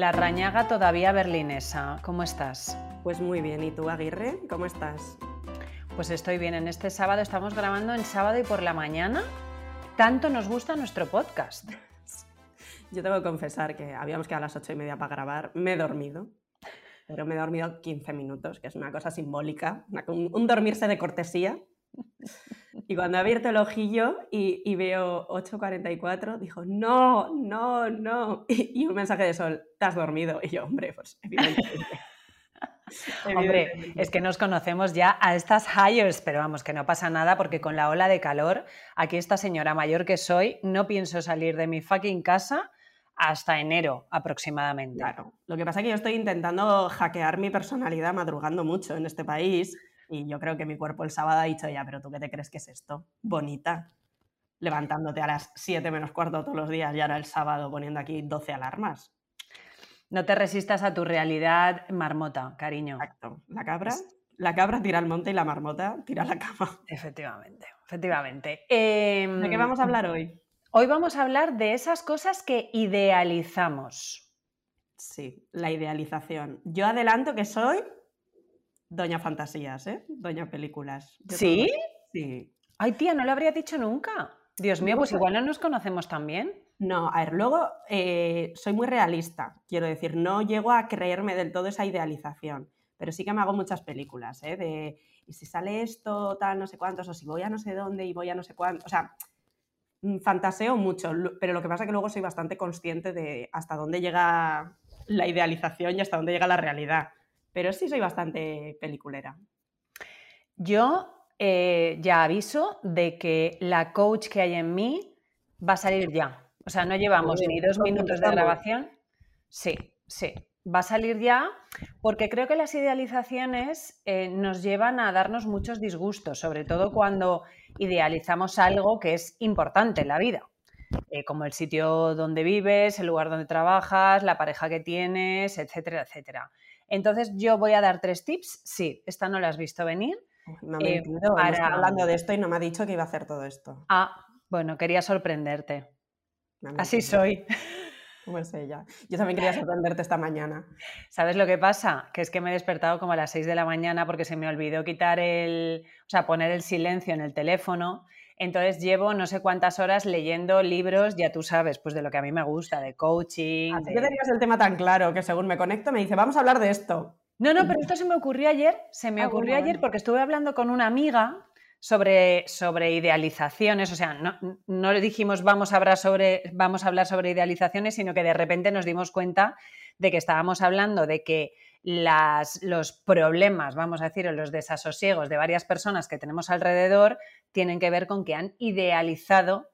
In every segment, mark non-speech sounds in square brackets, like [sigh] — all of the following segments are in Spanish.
la rañaga todavía berlinesa. ¿Cómo estás? Pues muy bien. ¿Y tú, Aguirre? ¿Cómo estás? Pues estoy bien. En este sábado estamos grabando en sábado y por la mañana. Tanto nos gusta nuestro podcast. [laughs] Yo tengo que confesar que habíamos quedado a las ocho y media para grabar. Me he dormido. Pero me he dormido 15 minutos, que es una cosa simbólica, un dormirse de cortesía. Y cuando he abierto el ojillo y, veo 8.44, dijo, no, no, no. [laughs] Y, un mensaje de sol, ¿te has dormido? Y yo, hombre, pues evidentemente. [laughs] Hombre, es que nos conocemos ya a estas hires, pero vamos, que no pasa nada porque con la ola de calor, aquí esta señora mayor que soy, no pienso salir de mi fucking casa hasta enero aproximadamente. Claro, lo que pasa es que yo estoy intentando hackear mi personalidad madrugando mucho en este país y yo creo que mi cuerpo el sábado ha dicho, ya, pero tú qué te crees que es esto? Bonita. Levantándote a las 7 menos cuarto todos los días y ahora el sábado poniendo aquí 12 alarmas. No te resistas a tu realidad marmota, cariño. Exacto. La cabra, la cabra tira al monte y la marmota tira a la cama. Efectivamente, efectivamente. ¿De qué vamos a hablar hoy? Hoy vamos a hablar de esas cosas que idealizamos. Sí, la idealización. Yo adelanto que soy Doña Fantasías, ¿eh? Doña Películas. ¿Sí? Sí. Ay, tía, no lo habría dicho nunca. Dios mío, pues igual no nos conocemos tan bien. No, a ver, luego eh, soy muy realista, quiero decir, no llego a creerme del todo esa idealización, pero sí que me hago muchas películas, ¿eh? De, y si sale esto, tal, no sé cuántos, o si voy a no sé dónde y voy a no sé cuántos, o sea, mm, fantaseo mucho, pero lo que pasa es que luego soy bastante consciente de hasta dónde llega la idealización y hasta dónde llega la realidad pero sí soy bastante peliculera. Yo eh, ya aviso de que la coach que hay en mí va a salir ya. O sea, no llevamos ni dos minutos de grabación. Sí, sí, va a salir ya porque creo que las idealizaciones eh, nos llevan a darnos muchos disgustos, sobre todo cuando idealizamos algo que es importante en la vida. Eh, como el sitio donde vives, el lugar donde trabajas, la pareja que tienes, etcétera, etcétera. Entonces yo voy a dar tres tips. Sí, esta no la has visto venir. No me eh, hablando de esto y no me ha dicho que iba a hacer todo esto. Ah, bueno, quería sorprenderte. Así soy. Pues ella. Yo también quería sorprenderte esta mañana. ¿Sabes lo que pasa? Que es que me he despertado como a las 6 de la mañana porque se me olvidó quitar el, o sea, poner el silencio en el teléfono entonces llevo no sé cuántas horas leyendo libros, ya tú sabes, pues de lo que a mí me gusta, de coaching. Así que tenías el tema tan claro que según me conecto me dice, vamos a hablar de esto. No, no, pero esto se me ocurrió ayer, se me ah, ocurrió ayer porque estuve hablando con una amiga sobre, sobre idealizaciones, o sea, no, no le dijimos vamos a, hablar sobre, vamos a hablar sobre idealizaciones, sino que de repente nos dimos cuenta de que estábamos hablando de que las, los problemas, vamos a decir, o los desasosiegos de varias personas que tenemos alrededor tienen que ver con que han idealizado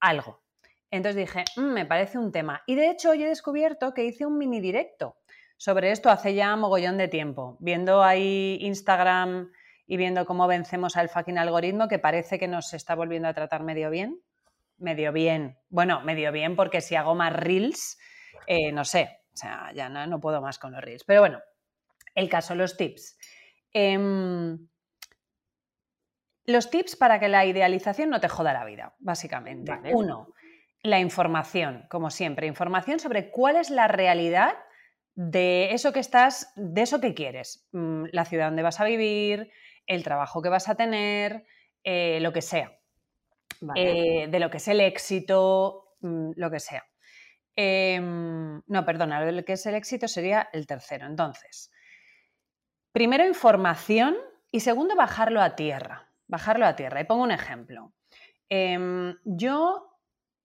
algo. Entonces dije, mm, me parece un tema. Y de hecho hoy he descubierto que hice un mini directo sobre esto hace ya mogollón de tiempo, viendo ahí Instagram y viendo cómo vencemos al fucking algoritmo que parece que nos está volviendo a tratar medio bien. Medio bien. Bueno, medio bien porque si hago más reels, eh, no sé, o sea, ya no, no puedo más con los reels. Pero bueno, el caso, los tips. Em, los tips para que la idealización no te joda la vida, básicamente. Uno, la información, como siempre, información sobre cuál es la realidad de eso que estás, de eso que quieres, mm, la ciudad donde vas a vivir, el trabajo que vas a tener, eh, lo que sea, eh, de lo que es el éxito, mm, lo que sea. Em, no, perdona, lo que es el éxito sería el tercero. Entonces, Primero, información y segundo, bajarlo a tierra. Bajarlo a tierra. Y pongo un ejemplo. Em, yo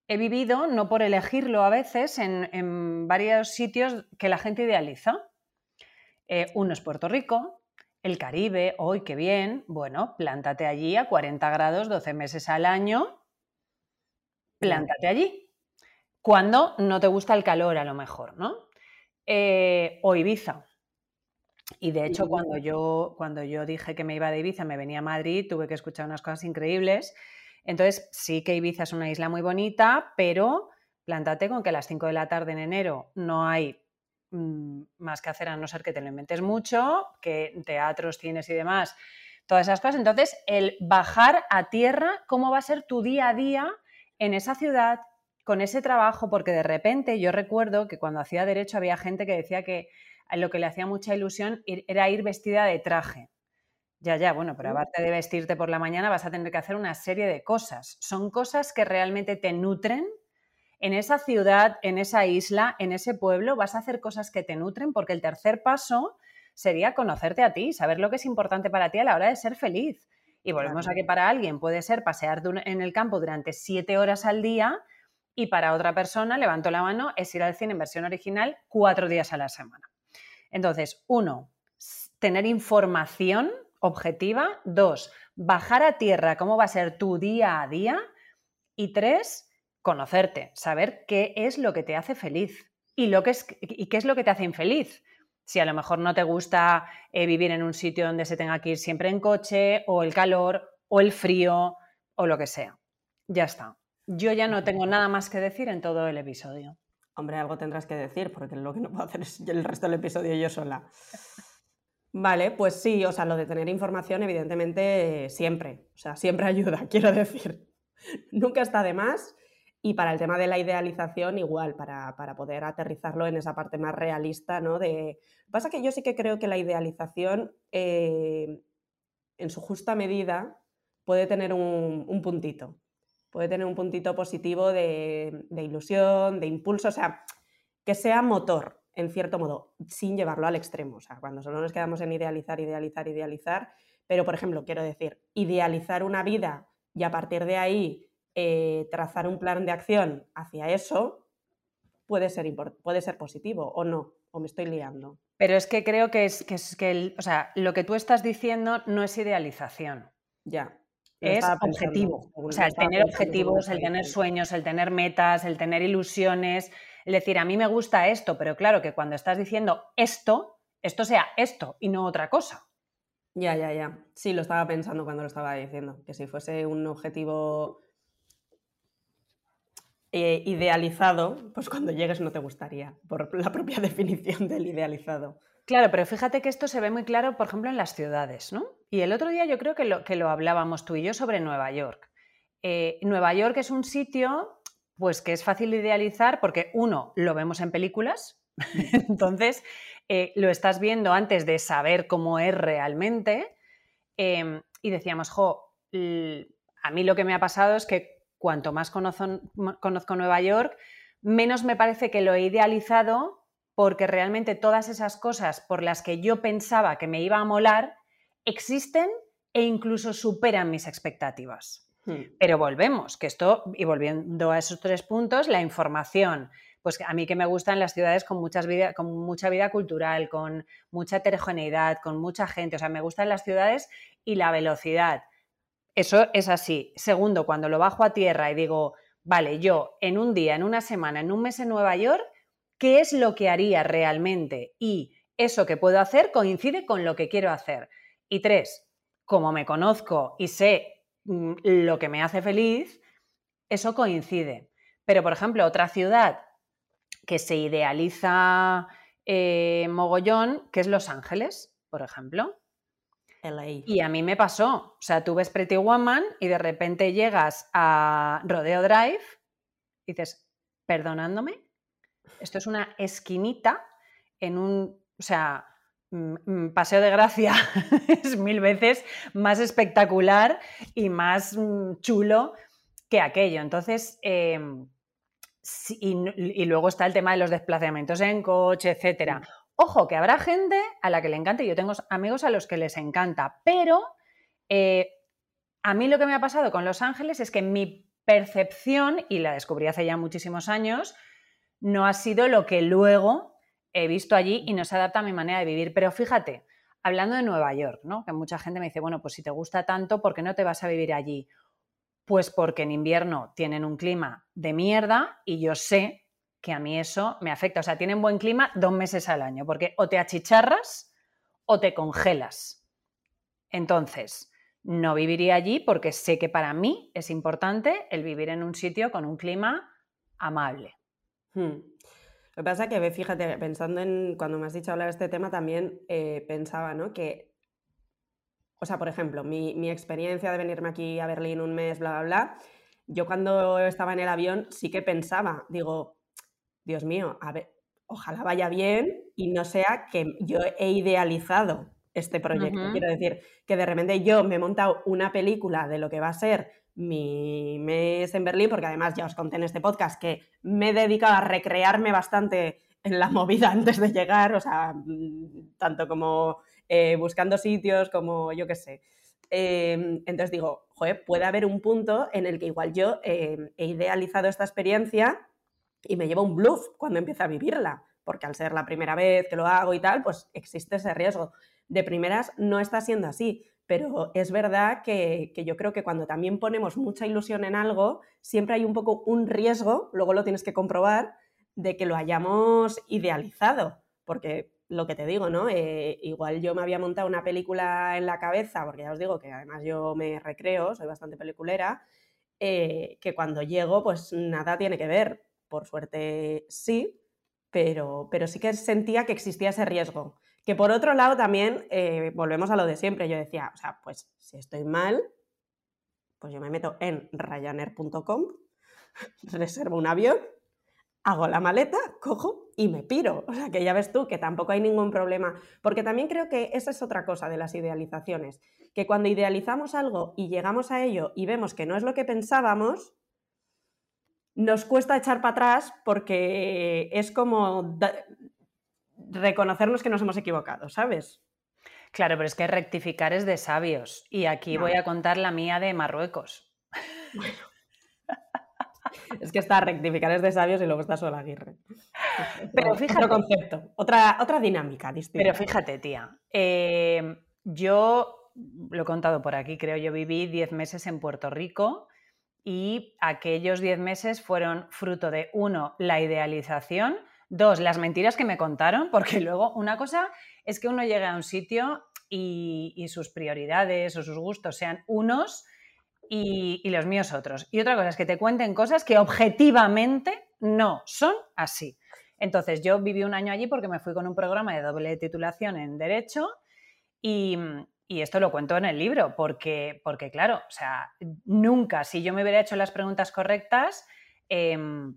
he vivido, no por elegirlo a veces, en, varios sitios que la gente idealiza. Eh, uno es Puerto Rico, el Caribe, hoy qué bien, bueno, plántate allí a 40 grados 12 meses al año, plántate allí. Cuando no te gusta el calor, a lo mejor, ¿no? Eh, o Ibiza, y de hecho, cuando yo, cuando yo dije que me iba de Ibiza, me venía a Madrid, tuve que escuchar unas cosas increíbles. Entonces, sí que Ibiza es una isla muy bonita, pero plántate con que a las 5 de la tarde en enero no hay mm, más que hacer a no ser que te lo inventes mucho, que teatros tienes y demás, todas esas cosas. Entonces, el bajar a tierra, cómo va a ser tu día a día en esa ciudad, con ese trabajo, porque de repente yo recuerdo que cuando hacía derecho había gente que decía que lo que le hacía mucha ilusión era ir vestida de traje. Ya, ya, bueno, pero aparte de vestirte por la mañana vas a tener que hacer una serie de cosas. Son cosas que realmente te nutren. En esa ciudad, en esa isla, en ese pueblo, vas a hacer cosas que te nutren porque el tercer paso sería conocerte a ti, saber lo que es importante para ti a la hora de ser feliz. Y volvemos a que para alguien puede ser pasear en el campo durante siete horas al día y para otra persona, levanto la mano, es ir al cine en versión original cuatro días a la semana. Entonces, uno, tener información objetiva. Dos, bajar a tierra cómo va a ser tu día a día. Y tres, conocerte, saber qué es lo que te hace feliz y, lo que es, y qué es lo que te hace infeliz. Si a lo mejor no te gusta eh, vivir en un sitio donde se tenga que ir siempre en coche, o el calor, o el frío, o lo que sea. Ya está. Yo ya no tengo nada más que decir en todo el episodio. Hombre, algo tendrás que decir, porque lo que no puedo hacer es el resto del episodio yo sola. Vale, pues sí, o sea, lo de tener información, evidentemente, siempre. O sea, siempre [laughs] ayuda, quiero decir. Nunca está de más. Y para el tema de la idealización, igual, para, poder aterrizarlo en esa parte más realista, ¿no? De... Pasa que yo sí que creo que la idealización, eh, en su justa medida, puede tener un, puntito. Puede tener un puntito positivo de, de ilusión, de impulso, o sea, que sea motor, en cierto modo, sin llevarlo al extremo. O sea, cuando solo nos quedamos en idealizar, idealizar, idealizar, pero por ejemplo, quiero decir, idealizar una vida y a partir de ahí eh, trazar un plan de acción hacia eso puede ser, puede ser positivo o no, o me estoy liando. Pero es que creo que es que, es que o sea, lo que tú estás diciendo no es idealización. Ya. Es objetivo. O sea, el tener objetivos, el tener sueños, el tener metas, el tener ilusiones, es decir, a mí me gusta esto, pero claro que cuando estás diciendo esto, esto sea esto y no otra cosa. Ya, ya, ya. Sí, lo estaba pensando cuando lo estaba diciendo, que si fuese un objetivo eh, idealizado, pues cuando llegues no te gustaría, por la propia [laughs] definición del idealizado. Claro, pero fíjate que esto se ve muy claro, por ejemplo, en las ciudades, ¿no? Y el otro día yo creo que lo, que lo hablábamos tú y yo sobre Nueva York. Eh, Nueva York es un sitio pues que es fácil de idealizar porque uno, lo vemos en películas, [laughs] entonces eh, lo estás viendo antes de saber cómo es realmente em, y decíamos, jo, a mí lo que me ha pasado es que cuanto más conozco, conozco Nueva York, menos me parece que lo he idealizado porque realmente todas esas cosas por las que yo pensaba que me iba a molar existen e incluso superan mis expectativas. Hmm. Pero volvemos, que esto, y volviendo a esos tres puntos, la información, pues a mí que me gustan las ciudades con, muchas vida, con mucha vida cultural, con mucha heterogeneidad, con mucha gente, o sea, me gustan las ciudades y la velocidad. Eso es así. Segundo, cuando lo bajo a tierra y digo, vale, yo en un día, en una semana, en un mes en Nueva York, ¿qué es lo que haría realmente? Y eso que puedo hacer coincide con lo que quiero hacer. Y tres, como me conozco y sé Mm, lo que me hace feliz, eso coincide. Pero, por ejemplo, otra ciudad que se idealiza eh, mogollón, que es Los Ángeles, por ejemplo. Y a mí me pasó. O sea, tú ves Pretty Woman y de repente llegas a Rodeo Drive y dices, perdonándome, esto es una esquinita en un. O sea, Mm, mm, Paseo de Gracia [laughs] es mil veces más espectacular y más mm, chulo que aquello. Entonces, em, y, luego está el tema de los desplazamientos en coche, etcétera. Ojo, que habrá gente a la que le encante, yo tengo amigos a los que les encanta, pero eh, a mí lo que me ha pasado con Los Ángeles es que mi percepción, y la descubrí hace ya muchísimos años, no ha sido lo que luego he visto allí y no se adapta a mi manera de vivir. Pero fíjate, hablando de Nueva York, ¿no? Que mucha gente me dice, bueno, pues si te gusta tanto, ¿por qué no te vas a vivir allí? Pues porque en invierno tienen un clima de mierda y yo sé que a mí eso me afecta. O sea, tienen buen clima dos meses al año, porque o te achicharras o te congelas. Entonces, no viviría allí porque sé que para mí es importante el vivir en un sitio con un clima amable. Hmm. Lo que pasa es que, fíjate, pensando en, cuando me has dicho hablar de este tema, también eh, pensaba, ¿no? Que, o sea, por ejemplo, mi, experiencia de venirme aquí a Berlín un mes, bla, bla, bla, yo cuando estaba en el avión sí que pensaba, digo, Dios mío, a ver, ojalá vaya bien y no sea que yo he idealizado este proyecto. Quiero decir, que de repente yo me he montado una película de lo que va a ser mi mes en Berlín, porque además ya os conté en este podcast que me he dedicado a recrearme bastante en la [laughs] movida antes de llegar, o sea, mm, tanto como eh, buscando sitios, como yo qué sé. Em, entonces digo, joder, puede haber un punto en el que igual yo em, he idealizado esta experiencia y me llevo un bluff cuando empiezo a vivirla, porque al ser la primera vez que lo hago y tal, pues existe ese riesgo. De primeras no está siendo así, pero es verdad que, yo creo que cuando también ponemos mucha ilusión en algo, siempre hay un poco un riesgo, luego lo tienes que comprobar, de que lo hayamos idealizado, porque lo que te digo, ¿no? Eh, igual yo me había montado una película en la cabeza, porque ya os digo que además yo me recreo, soy bastante peliculera, eh, que cuando llego pues nada tiene que ver. Por suerte sí, pero, pero sí que sentía que existía ese riesgo. Que por otro lado también, eh, volvemos a lo de siempre, yo decía, o sea, pues si estoy mal, pues yo me meto en ryanair.com, [laughs] reservo un avión, hago la maleta, cojo y me piro. O sea, que ya ves tú que tampoco hay ningún problema. Porque también creo que esa es otra cosa de las idealizaciones, que cuando idealizamos algo y llegamos a ello y vemos que no es lo que pensábamos, nos cuesta echar para atrás porque es como reconocernos que nos hemos equivocado, ¿sabes? Claro, pero es que rectificar es de sabios. Y aquí voy a contar la mía de Marruecos. Bueno. [laughs] Es que está rectificar es de sabios y luego está Sol Aguirre. Pero fíjate. Otro concepto, otra, otra dinámica distinta. Pero fíjate, tía. Eh, yo lo he contado por aquí, creo yo viví 10 meses en Puerto Rico y aquellos 10 meses fueron fruto de, uno, la idealización Dos, las mentiras que me contaron, [laughs] porque luego una cosa es que uno llegue a un sitio y, sus prioridades o sus gustos sean unos y, los míos otros. Y otra cosa es que te cuenten cosas que objetivamente no son así. Entonces, yo viví un año allí porque me fui con un programa de doble titulación en Derecho y, esto lo cuento en el libro, porque, porque, claro, o sea, nunca, si yo me hubiera hecho las preguntas correctas, em,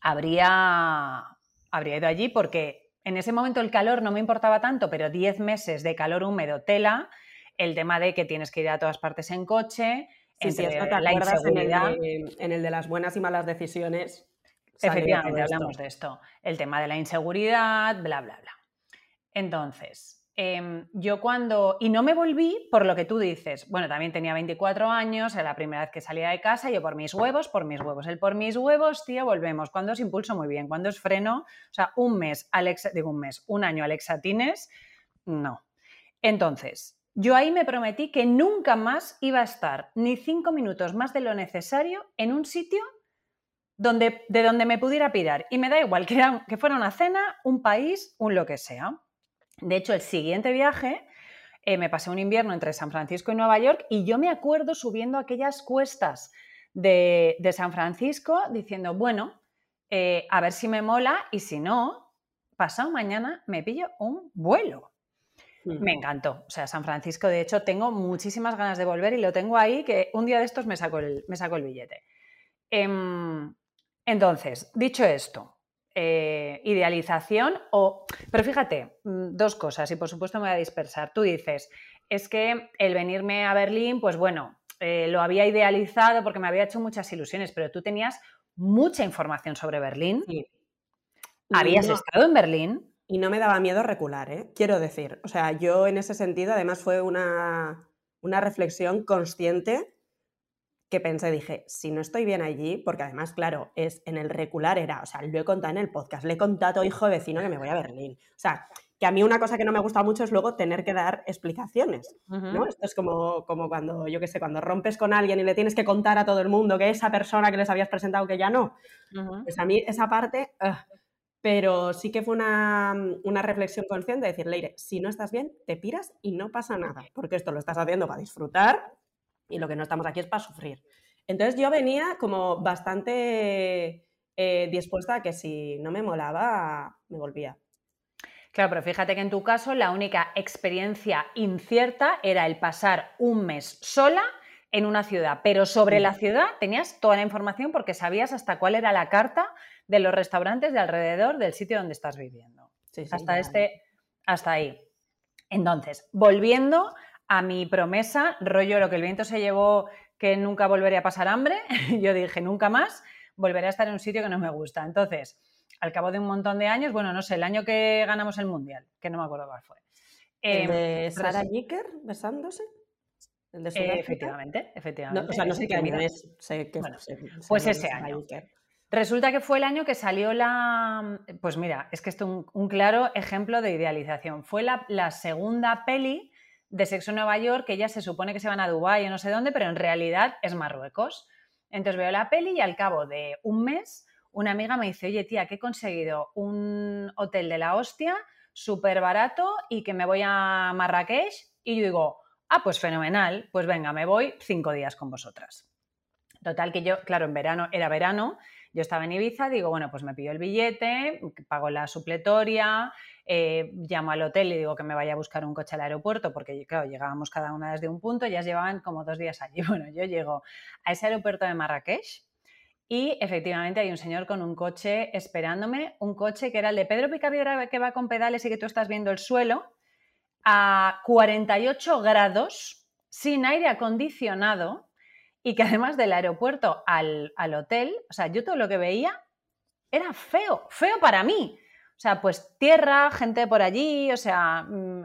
habría, habría ido allí porque en ese momento el calor no me importaba tanto, pero 10 meses de calor húmedo tela, el tema de que tienes que ir a todas partes en coche, la inseguridad. En el, de, las buenas y malas decisiones. Efectivamente, hablamos de esto. El tema de la inseguridad, bla, bla, bla. Entonces, Em, yo cuando, y no me volví por lo que tú dices, bueno, también tenía 24 años, era la primera vez que salía de casa, yo por mis huevos, por mis huevos, el por mis huevos, tío, volvemos, cuando es impulso muy bien, cuando es freno, o sea, un mes, Alex, digo un mes, un año alexatines, no. Entonces, yo ahí me prometí que nunca más iba a estar ni cinco minutos más de lo necesario en un sitio donde, de donde me pudiera pirar. Y me da igual que fuera una cena, un país, un lo que sea. De hecho, el siguiente viaje eh, me pasé un invierno entre San Francisco y Nueva York y yo me acuerdo subiendo aquellas cuestas de, San Francisco diciendo, bueno, eh, a ver si me mola y si no, pasado mañana me pillo un vuelo. Me encantó. O sea, San Francisco, de hecho, tengo muchísimas ganas de volver y lo tengo ahí que un día de estos me saco el, me el billete. Em, entonces, dicho esto, eh, idealización o... Pero fíjate, mm, dos cosas y por supuesto me voy a dispersar. Tú dices, es que el venirme a Berlín, pues bueno, eh, lo había idealizado porque me había hecho muchas ilusiones, pero tú tenías mucha información sobre Berlín. ¿Habías estado en Berlín? Y no me daba miedo recular, ¿eh? quiero decir. O sea, yo en ese sentido, además fue una, una reflexión consciente que pensé, dije, si no estoy bien allí, porque además, claro, es en el recular era, o sea, lo he contado en el podcast, le he contado hijo vecino que me voy a Berlín. O sea, que a mí una cosa que no me gusta mucho es luego tener que dar explicaciones, ¿no? Esto es como, como cuando, yo qué sé, cuando rompes con alguien y le tienes que contar a todo el mundo que esa persona que les habías presentado que ya no. Pues a mí esa parte... pero sí que fue una, una, reflexión consciente de decir, Leire, si no estás bien, te piras y no pasa nada, porque esto lo estás haciendo para disfrutar y lo que no estamos aquí es para sufrir. Entonces yo venía como bastante eh, dispuesta a que si no me molaba, me volvía. Claro, pero fíjate que en tu caso la única experiencia incierta era el pasar un mes sola en una ciudad, pero sobre la ciudad tenías toda la información porque sabías hasta cuál era la carta de los restaurantes de alrededor del sitio donde estás viviendo. hasta este, hasta ahí. Entonces, volviendo a mi promesa, rollo lo que el viento se llevó, que nunca volvería a pasar hambre, [laughs] yo dije nunca más, volveré a estar en un sitio que no me gusta. Entonces, al cabo de un montón de años, bueno, no sé, el año que ganamos el Mundial, que no me acuerdo cuál fue. ¿El de em, Sara Jicker besándose? Eh, efectivamente, efectivamente. o sea, no sé qué año es. pues ese año. Resulta que fue el año que salió la. Pues mira, es que esto es un, claro ejemplo de idealización. Fue la, la, segunda peli de Sexo en Nueva York, que ya se supone que se van a Dubái o no sé dónde, pero en realidad es Marruecos. Entonces veo la peli y al cabo de un mes, una amiga me dice: Oye, tía, que he conseguido un hotel de la hostia, súper barato y que me voy a Marrakech. Y yo digo, Ah, pues fenomenal, pues venga, me voy cinco días con vosotras. Total que yo, claro, en verano, era verano, yo estaba en Ibiza, digo, bueno, pues me pido el billete, pago la supletoria, eh, llamo al hotel y digo que me vaya a buscar un coche al aeropuerto, porque claro, llegábamos cada una desde un punto, ya llevaban como dos días allí. [laughs] Bueno, yo llego a ese aeropuerto de Marrakech y efectivamente hay un señor con un coche esperándome, un coche que era el de Pedro Picaviera que va con pedales y que tú estás viendo el suelo, a 48 grados, sin aire acondicionado, y que además del aeropuerto al, hotel, o sea, yo todo lo que veía era feo, feo para mí. O sea, pues tierra, gente por allí, o sea, mm,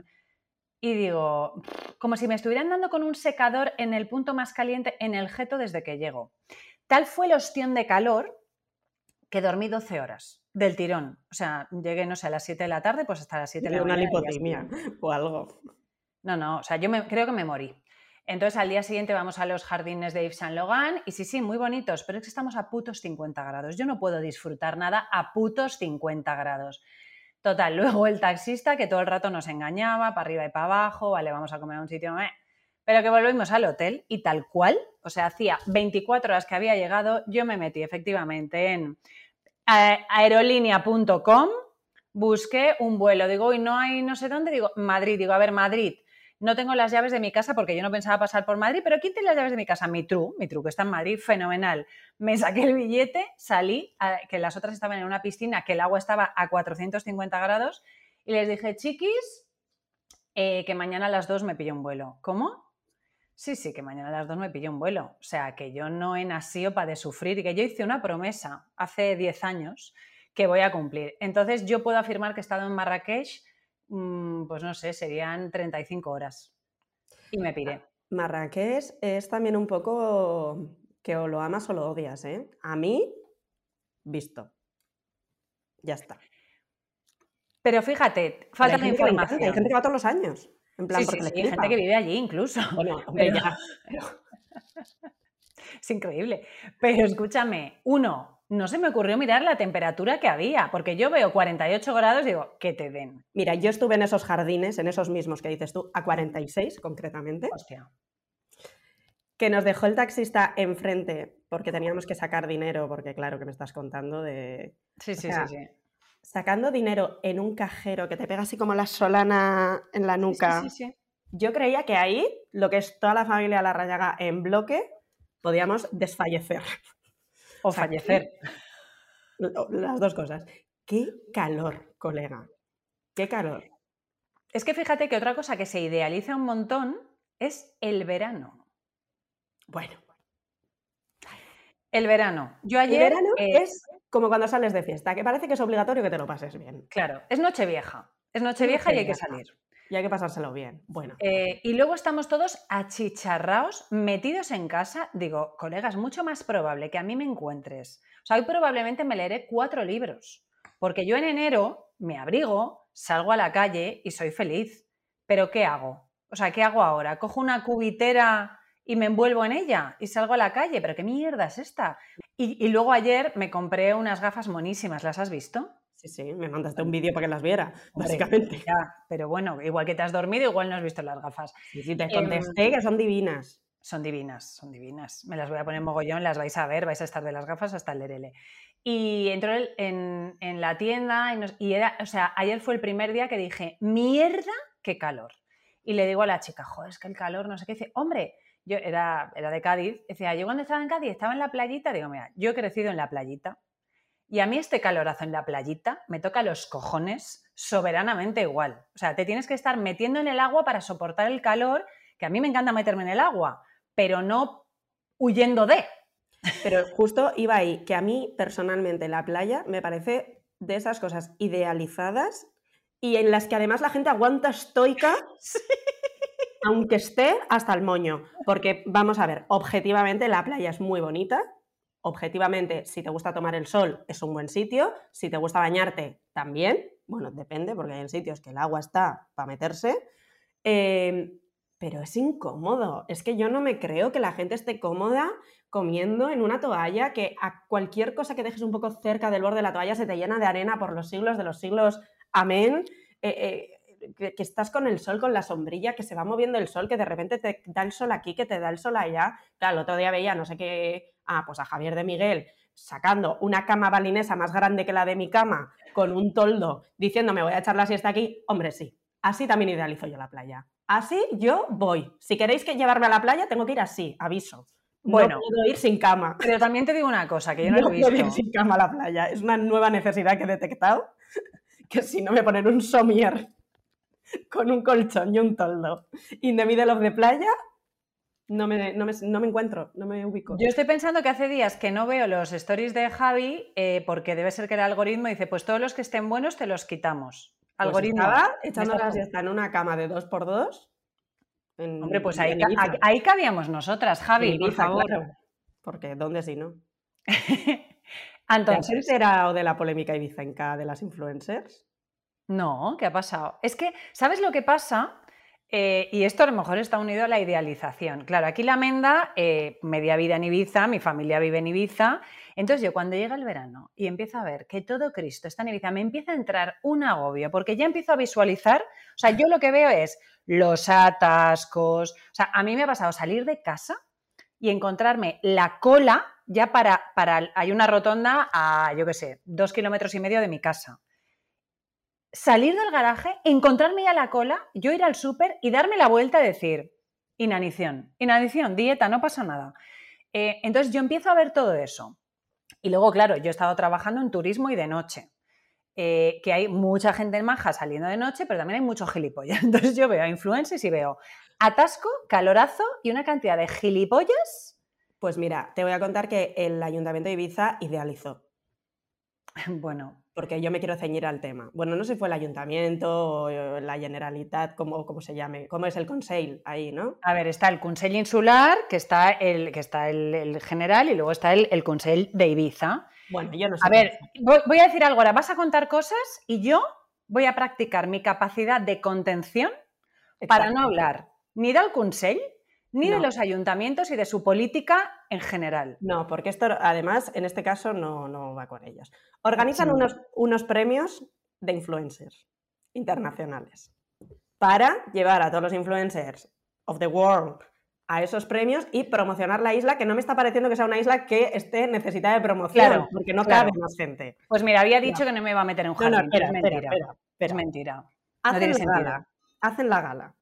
y digo, como si me estuvieran dando con un secador en el punto más caliente en el jeto desde que llego. Tal fue el ostión de calor que dormí 12 horas del tirón. O sea, llegué, no sé, a las 7 de la tarde, pues hasta las 7 de la mañana. Una lipotimia o algo. No, no, o sea, yo me, creo que me morí. Entonces al día siguiente vamos a los jardines de Yves Saint Laurent y sí, sí, muy bonitos, pero es que estamos a putos 50 grados. Yo no puedo disfrutar nada a putos 50 grados. Total, [laughs] luego el taxista que todo el rato nos engañaba, para arriba y para abajo, vale, vamos a comer a un sitio, eh. pero que volvimos al hotel y tal cual, o sea, hacía 24 horas que había llegado, yo me metí efectivamente en aerolínea.com, busqué un vuelo, digo, y no hay no sé dónde, digo, Madrid, digo, a ver, Madrid, no tengo las llaves de mi casa porque yo no pensaba pasar por Madrid, pero ¿quién tiene las llaves de mi casa? Mi tru, mi tru que está en Madrid, fenomenal. Me saqué el billete, salí, que las otras estaban en una piscina, que el agua estaba a 450 grados, y les dije, chiquis, eh, que mañana a las 2 me pillo un vuelo. ¿Cómo? Sí, sí, que mañana a las dos me pillo un vuelo. O sea, que yo no he nacido para de sufrir y que yo hice una promesa hace 10 años que voy a cumplir. Entonces, yo puedo afirmar que he estado en Marrakech, pues no sé, serían 35 horas. Y me piré. Marrakech es también un poco que o lo amas o lo odias, ¿eh? A mí, visto. Ya está. Pero fíjate, falta de información. Hay gente que va todos los años sí, sí, hay gente que vive allí incluso. Bueno, [laughs] ya. [laughs] Es increíble. Pero escúchame, uno, no se me ocurrió mirar la temperatura que había, porque yo veo 48 grados y digo, que te den. Mira, yo estuve en esos jardines, en esos mismos que dices tú, a 46 concretamente. Hostia. Que nos dejó el taxista enfrente porque teníamos que sacar dinero, porque claro que me estás contando de. Sí, sí, sí, sí sacando dinero en un cajero que te pega así como la solana en la nuca. Yo creía que ahí, lo que es toda la familia La Rayaga en bloque, podíamos desfallecer. O fallecer. Las dos cosas. Qué calor, colega. Qué calor. Es que fíjate que otra cosa que se idealiza un montón es el verano. Bueno. El verano. Yo ayer. El verano eh, es como cuando sales de fiesta, que parece que es obligatorio que te lo pases bien. Claro, es noche vieja. Es noche vieja y hay que salir. Y hay que pasárselo bien. Bueno. Eh, y luego estamos todos achicharrados, metidos en casa. Digo, colegas, mucho más probable que a mí me encuentres. O sea, hoy probablemente me leeré cuatro libros. Porque yo en enero me abrigo, salgo a la calle y soy feliz. Pero ¿qué hago? O sea, ¿qué hago ahora? ¿Cojo una cubitera y me envuelvo en ella y salgo a la calle, pero ¿qué mierda es esta? Y, luego ayer me compré unas gafas monísimas, ¿las has visto? Sí, sí, me mandaste un vídeo para que las viera, básicamente. pero bueno, igual que te has dormido, igual no has visto las gafas. Sí, te em, contesté que son divinas. Son divinas, son divinas. Me las voy a poner mogollón, las vais a ver, vais a estar de las gafas hasta el lerele. Y entró en, en la tienda y, y, era, o sea, ayer fue el primer día que dije, mierda, qué calor. Y le digo a la chica, joder, es que el calor, no sé qué, dice, hombre, yo era, era de Cádiz, decía, yo cuando estaba en Cádiz estaba en la playita, digo, mira, yo he crecido en la playita y a mí este calorazo en la playita me toca los cojones soberanamente igual. O sea, te tienes que estar metiendo en el agua para soportar el calor, que a mí me encanta meterme en el agua, pero no huyendo de. Pero justo iba ahí, que a mí personalmente la playa me parece de esas cosas idealizadas y en las que además la gente aguanta estoica, [laughs] aunque esté hasta el moño. Porque vamos a ver, objetivamente la playa es muy bonita. Objetivamente, si te gusta tomar el sol, es un buen sitio. Si te gusta bañarte, también. Bueno, depende, porque hay sitios que el agua está para meterse. Em, pero es incómodo. Es que yo no me creo que la gente esté cómoda comiendo en una toalla que a cualquier cosa que dejes un poco cerca del borde de la toalla se te llena de arena por los siglos de los siglos. Amén. Eh, eh, que, estás con el sol, con la sombrilla, que se va moviendo el sol, que de repente te da el sol aquí, que te da el sol allá. Claro, el otro día veía, no sé qué, ah, pues a Javier de Miguel sacando una cama balinesa más grande que la de mi cama, con un toldo, diciendo me voy a echar la siesta aquí. Hombre, sí, así también idealizo yo la playa. Así yo voy. Si queréis que llevarme a la playa, tengo que ir así, aviso. Bueno, no puedo ir sin cama. Pero también te digo una cosa, que yo no, lo he visto. puedo ir sin cama a la playa. Es una nueva necesidad que he detectado, [laughs] que si no me ponen un somier con un colchón y un toldo y de middle of de playa, no me, no, me, encuentro, no me ubico. Yo estoy pensando que hace días que no veo los stories de Javi, eh, porque debe ser que el algoritmo dice, pues todos los que estén buenos te los quitamos. Pues algoritmo. Estaba echando la siesta en una cama de dos por dos. Hombre, pues ahí, ahí, cabíamos nosotras, Javi, por favor. Porque ¿dónde si no? Entonces, [laughs] ¿Te has de la polémica Ibicenca de las influencers? No, ¿qué ha pasado? Es que, ¿sabes lo que pasa? Eh, y esto a lo mejor está unido a la idealización. Claro, aquí la Menda, eh, media vida en Ibiza, mi familia vive en Ibiza. Entonces yo cuando llega el verano y empiezo a ver que todo Cristo está en Ibiza, me empieza a entrar un agobio, porque ya empiezo a visualizar, o sea, yo lo que veo es los atascos, o sea, a mí me ha pasado salir de casa y encontrarme la cola ya para, para hay una rotonda a, yo qué sé, dos kilómetros y medio de mi casa salir del garaje, encontrarme ya la cola, yo ir al súper y darme la vuelta y decir, inanición, inanición, dieta, no pasa nada. Eh, entonces yo empiezo a ver todo eso. Y luego, claro, yo he estado trabajando en turismo y de noche. Eh, que hay mucha gente en maja saliendo de noche, pero también hay muchos gilipollas. [laughs] Entonces yo veo a influencers y veo atasco, calorazo y una cantidad de gilipollas. Pues mira, te voy a contar que el Ayuntamiento de Ibiza idealizó. Bueno, porque yo me quiero ceñir al tema. Bueno, no sé si fue el ayuntamiento o la Generalitat, como, como se llame, cómo es el Consell ahí, ¿no? A ver, está el Consell Insular, que está el, que está el, general, y luego está el, el Consell de Ibiza. Bueno, yo no sé. A ver, voy, a decir algo ahora, vas a contar cosas y yo voy a practicar mi capacidad de contención para no hablar ni del Consell ni de los ayuntamientos y de su política en general. No, porque esto además en este caso no, va con ellos. Organizan unos, unos premios de influencers internacionales para llevar a todos los influencers of the world a esos premios y promocionar la isla, que no me está pareciendo que sea una isla que esté necesitada de promoción, porque no cabe más gente. Pues mira, había dicho que no me iba a meter en un jardín. No, es mentira. es mentira. Hacen, la gala, hacen la gala.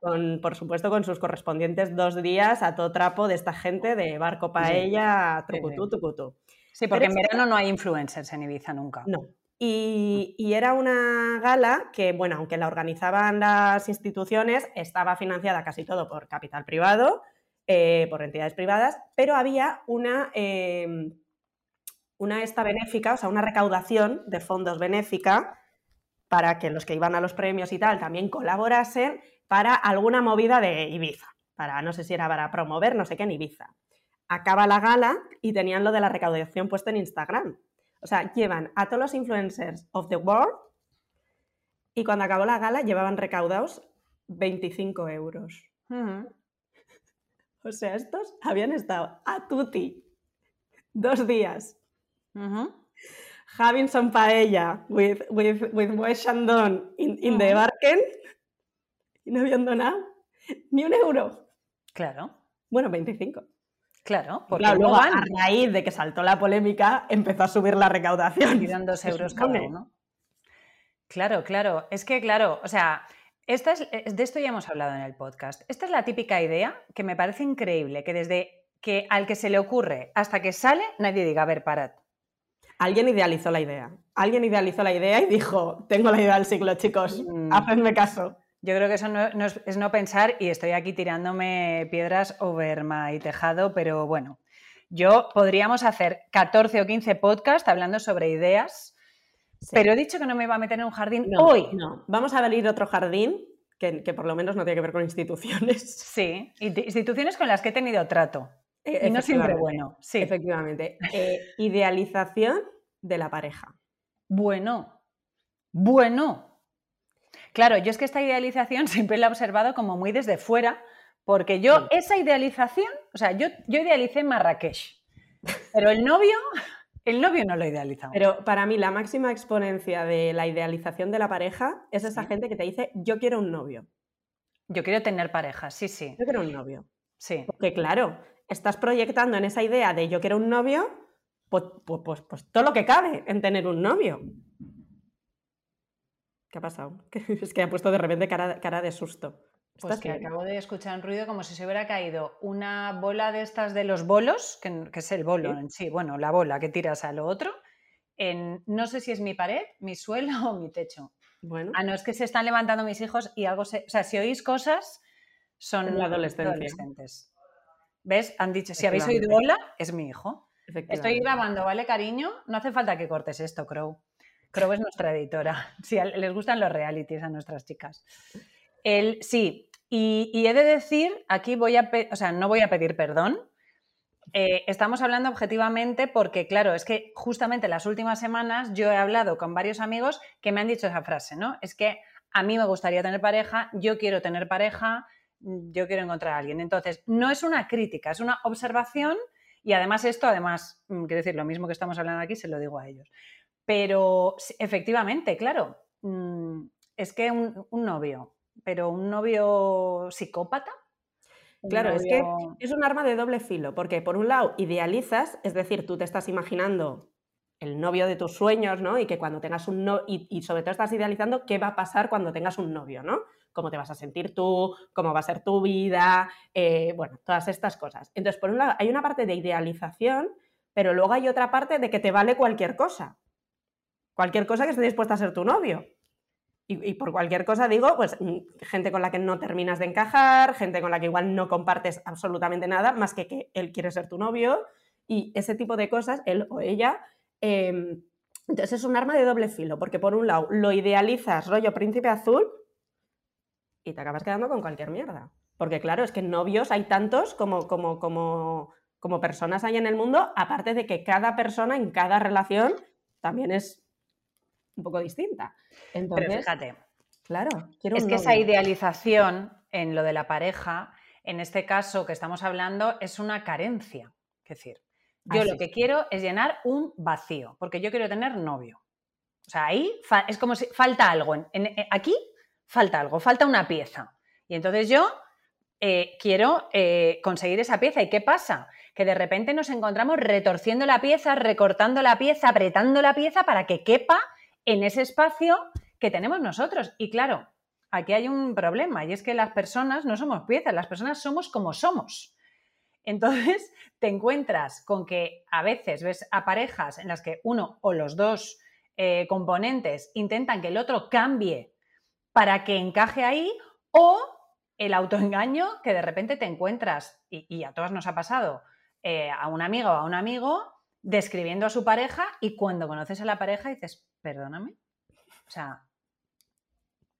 Con, por supuesto, con sus correspondientes dos días a todo trapo de esta gente de barco paella, trucutú, tucutú. Sí, porque en verano no hay influencers en Ibiza nunca. No. Y, era una gala que, bueno, aunque la organizaban las instituciones, estaba financiada casi todo por capital privado, eh, por entidades privadas, pero había una, em, una esta benéfica, o sea, una recaudación de fondos benéfica para que los que iban a los premios y tal también colaborasen para alguna movida de Ibiza, para no sé si era para promover no sé qué en Ibiza. Acaba la gala y tenían lo de la recaudación puesto en Instagram. O sea, llevan a todos los influencers of the world y cuando acabó la gala llevaban recaudados 25 euros. O sea, estos habían estado a tutti dos días. Having some paella with, with, with Shandon in, in the Barken y no habían donado ni un euro. Claro. Bueno, 25. Claro, porque luego a raíz de que saltó la polémica empezó a subir la recaudación. Y dan dos [laughs] euros cada uno. Claro, claro. Es que, claro, o sea, Esta es, de esto ya hemos hablado en el podcast. Esta es la típica idea que me parece increíble, que desde que al que se le ocurre hasta que sale, nadie diga, a ver, parad. Alguien idealizó la idea. Alguien idealizó la idea y dijo, tengo la idea del siglo, chicos, mm. hacedme caso. Yo creo que eso no, es, no pensar y estoy aquí tirándome piedras over my tejado, pero bueno, yo podríamos hacer 14 o 15 podcasts hablando sobre ideas, pero he dicho que no me iba a meter en un jardín hoy. No, vamos a abrir otro jardín que, por lo menos no tiene que ver con instituciones. Sí, instituciones con las que he tenido trato. Y no siempre bueno. Sí. Efectivamente. Eh, idealización de la pareja. Bueno, bueno. Claro, yo es que esta idealización [laughs] siempre la he observado como muy desde fuera, porque yo esa idealización, o sea, yo, yo idealicé Marrakech, pero el novio, el novio no lo idealizado. Pero para mí la máxima exponencia de la idealización de la pareja es esa gente que te dice, yo quiero un novio. Yo quiero tener pareja, sí, sí. Yo quiero un novio. Sí. Porque claro, estás proyectando en esa idea de yo quiero un novio, pues, pues, pues, pues todo lo que cabe en tener un novio. ¿Qué ha pasado? [laughs] Es que ha puesto de repente cara, cara de susto. Pues que acabo de escuchar un ruido como si se hubiera caído una bola de estas de los bolos, que, es el bolo en sí, bueno, la bola que tiras a lo otro, en no sé si es mi pared, mi suelo o mi techo. Bueno. Ah, no, es que se están levantando mis hijos y algo se. O sea, si oís cosas, son adolescentes. ¿Ves? Han dicho, si habéis oído hola, es mi hijo. Estoy grabando, ¿vale, cariño? No hace falta que cortes esto, Crow. Crow es nuestra editora. [laughs] Si les gustan los realities a nuestras chicas. El, sí, y, he de decir, aquí voy a, o sea, no voy a pedir perdón. Eh, estamos hablando objetivamente porque, claro, es que justamente las últimas semanas yo he hablado con varios amigos que me han dicho esa frase, ¿no? Es que a mí me gustaría tener pareja, yo quiero tener pareja, yo quiero encontrar a alguien. Entonces, no es una crítica, es una observación y además esto, además, mm, quiero decir, lo mismo que estamos hablando aquí, se lo digo a ellos. Pero efectivamente, claro, mm, es que un, novio, pero un novio psicópata. Claro, es que es un arma de doble filo, porque por un lado idealizas, es decir, tú te estás imaginando el novio de tus sueños, ¿no? Y que cuando tengas un novio, y, sobre todo estás idealizando qué va a pasar cuando tengas un novio, ¿no? Cómo te vas a sentir tú, cómo va a ser tu vida, eh, bueno, todas estas cosas. Entonces, por un lado, hay una parte de idealización, pero luego hay otra parte de que te vale cualquier cosa. Cualquier cosa que esté dispuesta a ser tu novio. Y, por cualquier cosa digo, pues mm, gente con la que no terminas de encajar, gente con la que igual no compartes absolutamente nada, más que que él quiere ser tu novio y ese tipo de cosas, él o ella, Em, entonces es un arma de doble filo, porque por un lado lo idealizas rollo príncipe azul y te acabas quedando con cualquier mierda. Porque claro, es que novios hay tantos como, como, como, como personas hay en el mundo, aparte de que cada persona en cada relación también es un poco distinta. Entonces, Pero fíjate, claro, es que esa idealización en lo de la pareja, en este caso que estamos hablando, es una carencia. Es decir, yo lo que quiero es llenar un vacío, porque yo quiero tener novio. O sea, ahí es como si falta algo. En, aquí falta algo, falta una pieza. Y entonces yo eh, quiero eh, conseguir esa pieza. ¿Y qué pasa? Que de repente nos encontramos retorciendo la pieza, recortando la pieza, apretando la pieza para que quepa en ese espacio que tenemos nosotros. Y claro, aquí hay un problema y es que las personas no somos piezas, las personas somos como somos. Entonces, [laughs] te encuentras con que a veces ves a parejas en las que uno o los dos eh, componentes intentan que el otro cambie para que encaje ahí o el autoengaño que de repente te encuentras, y, a todas nos ha pasado, eh, a un amigo o a un amigo describiendo a su pareja y cuando conoces a la pareja dices, perdóname, o sea,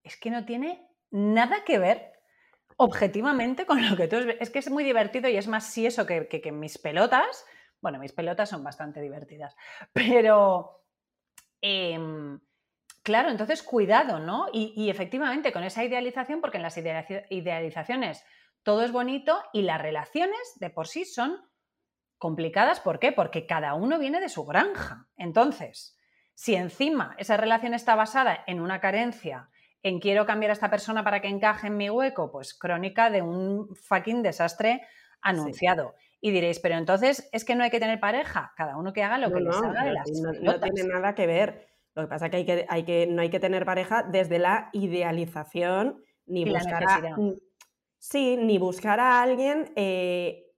es que no tiene nada que ver objetivamente con lo que tú Es que es muy divertido y es más si eso que, mis pelotas. Bueno, mis pelotas son bastante divertidas, pero... Em, claro, entonces cuidado, ¿no? Y, efectivamente con esa idealización, porque en las idealizaciones todo es bonito y las relaciones de por sí son complicadas. ¿Por qué? Porque cada uno viene de su granja. Entonces, si encima esa relación está basada en una carencia, en quiero cambiar a esta persona para que encaje en mi hueco, pues crónica de un fucking desastre anunciado. Y diréis, pero entonces es que no hay que tener pareja, cada uno que haga lo que le salga de las no, no, tiene nada que ver. Lo que pasa es que, hay que, hay que no hay que tener pareja desde la idealización ni buscar a, sí, ni buscar a alguien eh,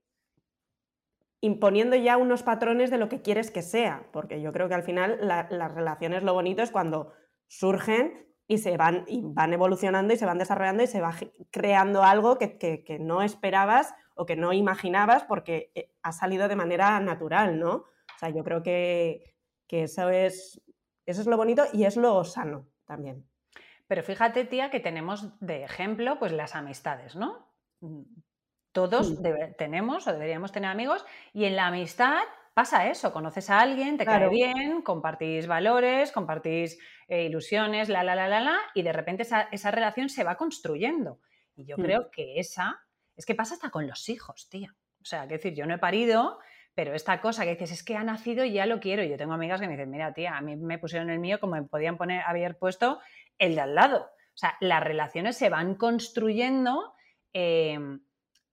imponiendo ya unos patrones de lo que quieres que sea, porque yo creo que al final las relaciones lo bonito es cuando surgen y se van, y van evolucionando y se van desarrollando y se va creando algo que, no esperabas o que no imaginabas porque eh, ha salido de manera natural, ¿no? O sea, yo creo que, eso, es, eso es lo bonito y es lo sano también. Pero fíjate, tía, que tenemos de ejemplo pues las amistades, ¿no? Todos tenemos o deberíamos tener amigos y en la amistad pasa eso, conoces a alguien, te cae bien, compartís valores, compartís eh, ilusiones, la, la, la, la, la, y de repente esa, relación se va construyendo. Y yo hmm. creo que esa, es que pasa hasta con los hijos, tía. O sea, que decir, yo no he parido, pero esta cosa que dices, es que ha nacido y ya lo quiero. Y yo tengo amigas que me dicen, mira, tía, a mí me pusieron el mío como me podían poner, haber puesto el de al lado. O sea, las relaciones se van construyendo. Em,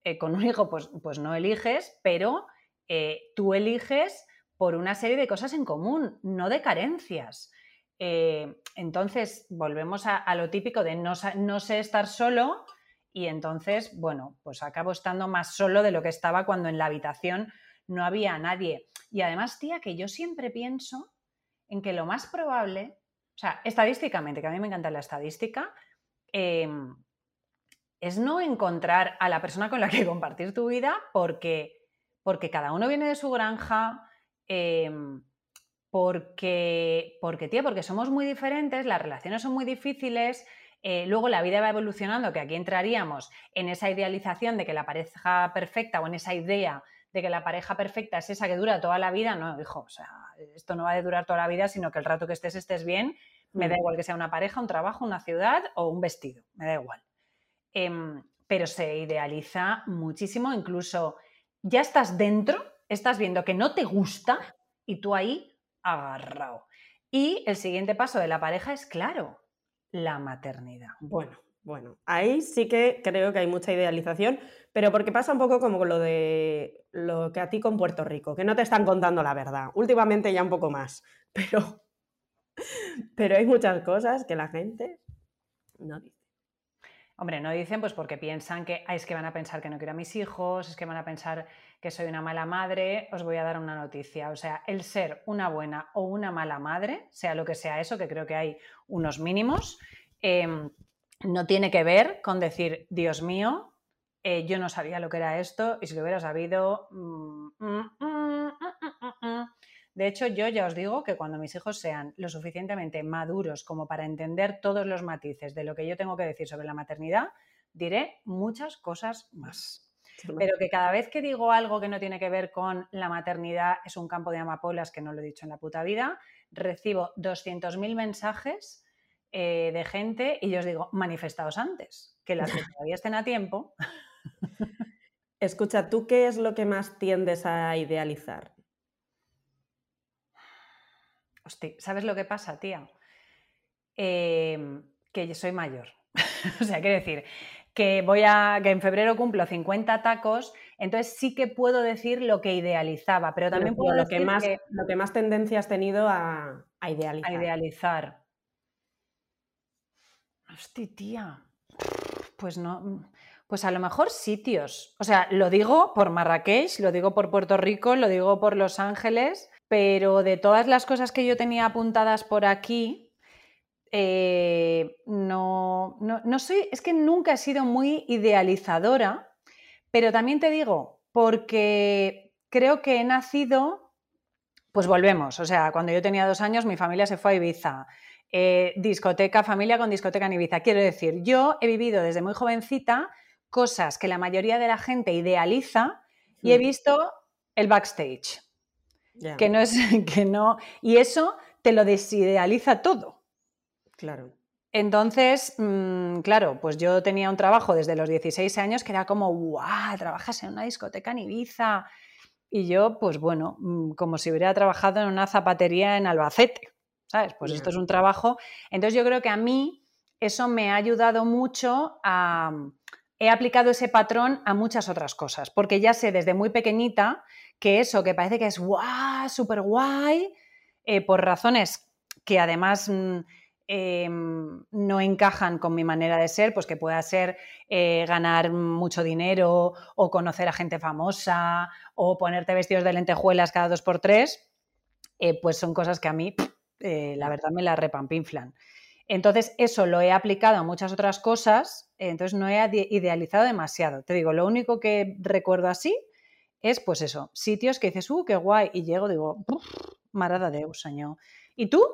eh, con un hijo, pues, pues no eliges, pero eh, tú eliges por una serie de cosas en común, no de carencias. Eh, entonces, volvemos a, lo típico de no, sé estar solo y entonces, bueno, pues acabo estando más solo de lo que estaba cuando en la habitación no había nadie. Y además, tía, que yo siempre pienso en que lo más probable, o sea, estadísticamente, que a mí me encanta la estadística, em, es no encontrar a la persona con la que [laughs] compartir tu vida porque porque cada uno viene de su granja, em, porque, porque, tío, porque somos muy diferentes, las relaciones son muy difíciles, eh, luego la vida va evolucionando, que aquí entraríamos en esa idealización de que la pareja perfecta o en esa idea de que la pareja perfecta es esa que dura toda la vida, no, hijo, o sea, esto no va a durar toda la vida, sino que el rato que estés estés bien, me da mm. igual que sea una pareja, un trabajo, una ciudad o un vestido, me da igual. Em, pero se idealiza muchísimo, incluso ya estás dentro, estás viendo que no te gusta y tú ahí agarrado. Y el siguiente paso de la pareja es, claro, la maternidad. Bueno, bueno, ahí sí que creo que hay mucha idealización, pero porque pasa un poco como lo de lo que a ti con Puerto Rico, que no te están contando la verdad. Últimamente ya un poco más, [laughs] pero, pero hay muchas cosas que la gente no dice. Hombre, no dicen pues porque piensan que es que van a pensar que no quiero a mis hijos, es que van a pensar que soy una mala madre. Os voy a dar una noticia. O sea, el ser una buena o una mala madre, sea lo que sea eso, que creo que hay unos mínimos, em, no tiene que ver con decir, Dios mío, eh, yo no sabía lo que era esto y si lo hubiera sabido... Mm, mm, mm, de hecho, yo ya os digo que cuando mis hijos sean lo suficientemente maduros como para entender todos los matices de lo que yo tengo que decir sobre la maternidad, diré muchas cosas más. Pero que cada vez que digo algo que no tiene que ver con la maternidad es un campo de amapolas que no lo he dicho en la puta vida, recibo 200.000 mensajes eh, de gente y yo os digo, manifestaos antes, que las que [laughs] todavía estén a tiempo. Escucha, ¿tú qué es lo que más tiendes a idealizar? Hostia, ¿sabes lo que pasa, tía? Em, que yo soy mayor. [laughs] o sea, quiero decir, que voy a. que en febrero cumplo 50 tacos, entonces sí que puedo decir lo que idealizaba, pero también puedo lo decir que más, lo que más tendencia has tenido a, idealizar. A idealizar. Hostia, tía. Pues no. Pues a lo mejor sitios. O sea, lo digo por Marrakech, lo digo por Puerto Rico, lo digo por Los Ángeles, pero de todas las cosas que yo tenía apuntadas por aquí, eh, no, no, soy, es que nunca he sido muy idealizadora, pero también te digo, porque creo que he nacido, pues volvemos, o sea, cuando yo tenía dos años mi familia se fue a Ibiza, eh, discoteca, familia con discoteca en Ibiza. Quiero decir, yo he vivido desde muy jovencita cosas que la mayoría de la gente idealiza y he hmm. visto el backstage. Que no es, [laughs] que no. Y eso te lo desidealiza todo. Claro. Entonces, mm, claro, pues yo tenía un trabajo desde los 16 años que era como, ¡guau! Trabajas en una discoteca en Ibiza. Y yo, pues bueno, mm, como si hubiera trabajado en una zapatería en Albacete, ¿sabes? Pues esto es un trabajo. Entonces yo creo que a mí eso me ha ayudado mucho a... He aplicado ese patrón a muchas otras cosas, porque ya sé desde muy pequeñita que eso, que parece que es guau, súper guay, eh, por razones que además mm, em, no encajan con mi manera de ser, pues que pueda ser eh, ganar mucho dinero o conocer a gente famosa o ponerte vestidos de lentejuelas cada dos por tres, eh, pues son cosas que a mí, eh, la verdad, me la repampinflan. Entonces, eso lo he aplicado a muchas otras cosas, entonces no he idealizado demasiado. Te digo, lo único que recuerdo así es, pues eso, sitios que dices, uh, qué guay, y llego, digo, marada de señor. ¿Y tú?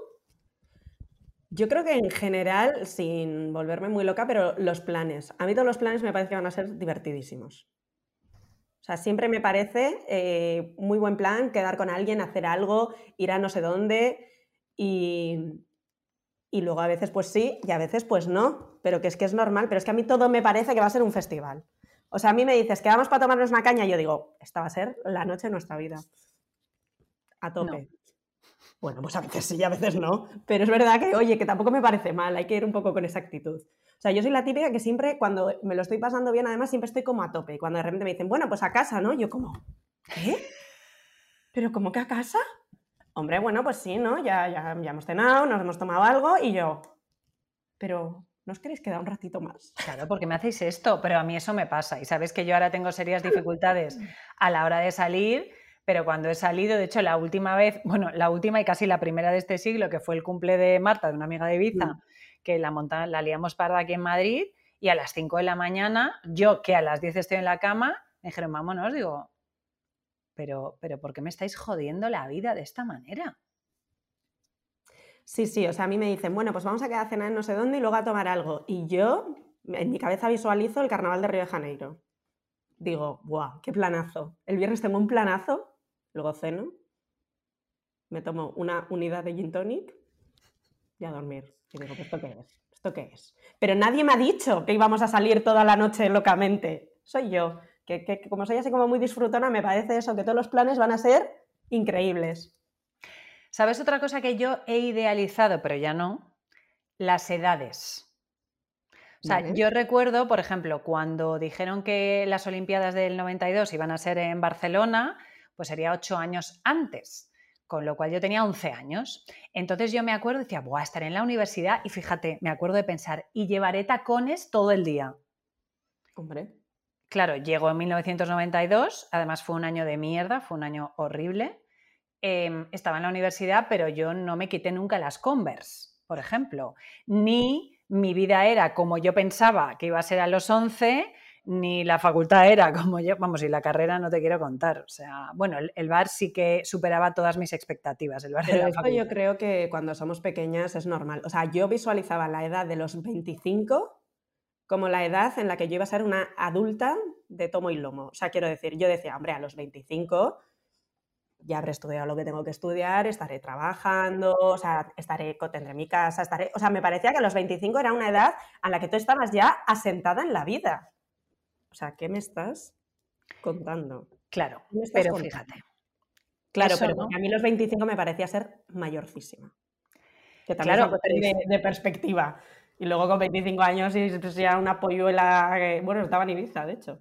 Yo creo que en general, sin volverme muy loca, pero los planes. A mí todos los planes me parece que van a ser divertidísimos. O sea, siempre me parece eh, muy buen plan quedar con alguien, hacer algo, ir a no sé dónde y, y luego a veces pues sí y a veces pues no, pero que es que es normal, pero es que a mí todo me parece que va a ser un festival. O sea, a mí me dices que vamos para tomarnos una caña y yo digo, esta va a ser la noche de nuestra vida. A tope. Bueno, pues a veces sí y a veces no. Pero es verdad que, oye, que tampoco me parece mal, hay que ir un poco con esa actitud. O sea, yo soy la típica que siempre, cuando me lo estoy pasando bien, además siempre estoy como a tope. Y cuando de repente me dicen, bueno, pues a casa, ¿no? Yo como, ¿qué? ¿Pero cómo que a casa? Hombre, bueno, pues sí, ¿no? Ya, ya, ya hemos cenado, nos hemos tomado algo y yo, pero ¿no os queréis quedar un ratito más? Claro, porque me hacéis esto, pero a mí eso me pasa. Y sabes que yo ahora tengo serias dificultades a la hora de salir pero cuando he salido, de hecho, la última vez, bueno, la última y casi la primera de este siglo, que fue el cumple de Marta, de una amiga de Ibiza, mm. que la, monta, la liamos parda aquí en Madrid, y a las 5 de la mañana, yo que a las 10 estoy en la cama, me dijeron, vámonos, digo, pero, pero ¿por qué me estáis jodiendo la vida de esta manera? Sí, sí, o sea, a mí me dicen, bueno, pues vamos a quedar a cenar en no sé dónde y luego a tomar algo. Y yo, en mi cabeza visualizo el carnaval de Río de Janeiro. Digo, ¡guau! ¡Qué planazo! El viernes tengo un planazo luego ceno, me tomo una unidad de gin tonic y a dormir. Y digo, ¿esto qué es? ¿Esto qué es? Pero nadie me ha dicho que íbamos a salir toda la noche locamente. Soy yo, que, como soy así como muy disfrutona, me parece eso, que todos los planes van a ser increíbles. ¿Sabes otra cosa que yo he idealizado, pero ya no? Las edades. O sea, yo recuerdo, por ejemplo, cuando dijeron que las Olimpiadas del 92 iban a ser en Barcelona, pues sería ocho años antes, con lo cual yo tenía 11 años. Entonces yo me acuerdo, decía, voy a estar en la universidad y fíjate, me acuerdo de pensar, y llevaré tacones todo el día. Hombre. Claro, llegó en 1992, además fue un año de mierda, fue un año horrible. Em, estaba en la universidad, pero yo no me quité nunca las Converse, por ejemplo. Ni mi vida era como yo pensaba que iba a ser a los 11, ni la facultad era como yo, vamos, y la carrera no te quiero contar. O sea, bueno, el, bar sí que superaba todas mis expectativas. El bar yo creo que cuando somos pequeñas es normal. O sea, yo visualizaba la edad de los 25 como la edad en la que yo iba a ser una adulta de tomo y lomo. O sea, quiero decir, yo decía, hombre, a los 25 ya habré estudiado lo que tengo que estudiar, estaré trabajando, o sea, estaré, tendré mi casa, estaré... O sea, me parecía que a los 25 era una edad a la que tú estabas ya asentada en la vida. O sea, ¿qué me estás contando? Claro, pero fíjate. Claro, pero a mí los 25 me parecía ser mayorcísima. Que también claro, de, de, perspectiva. Y luego con 25 años y pues ya una polluela, bueno, estaba en Ibiza, de hecho.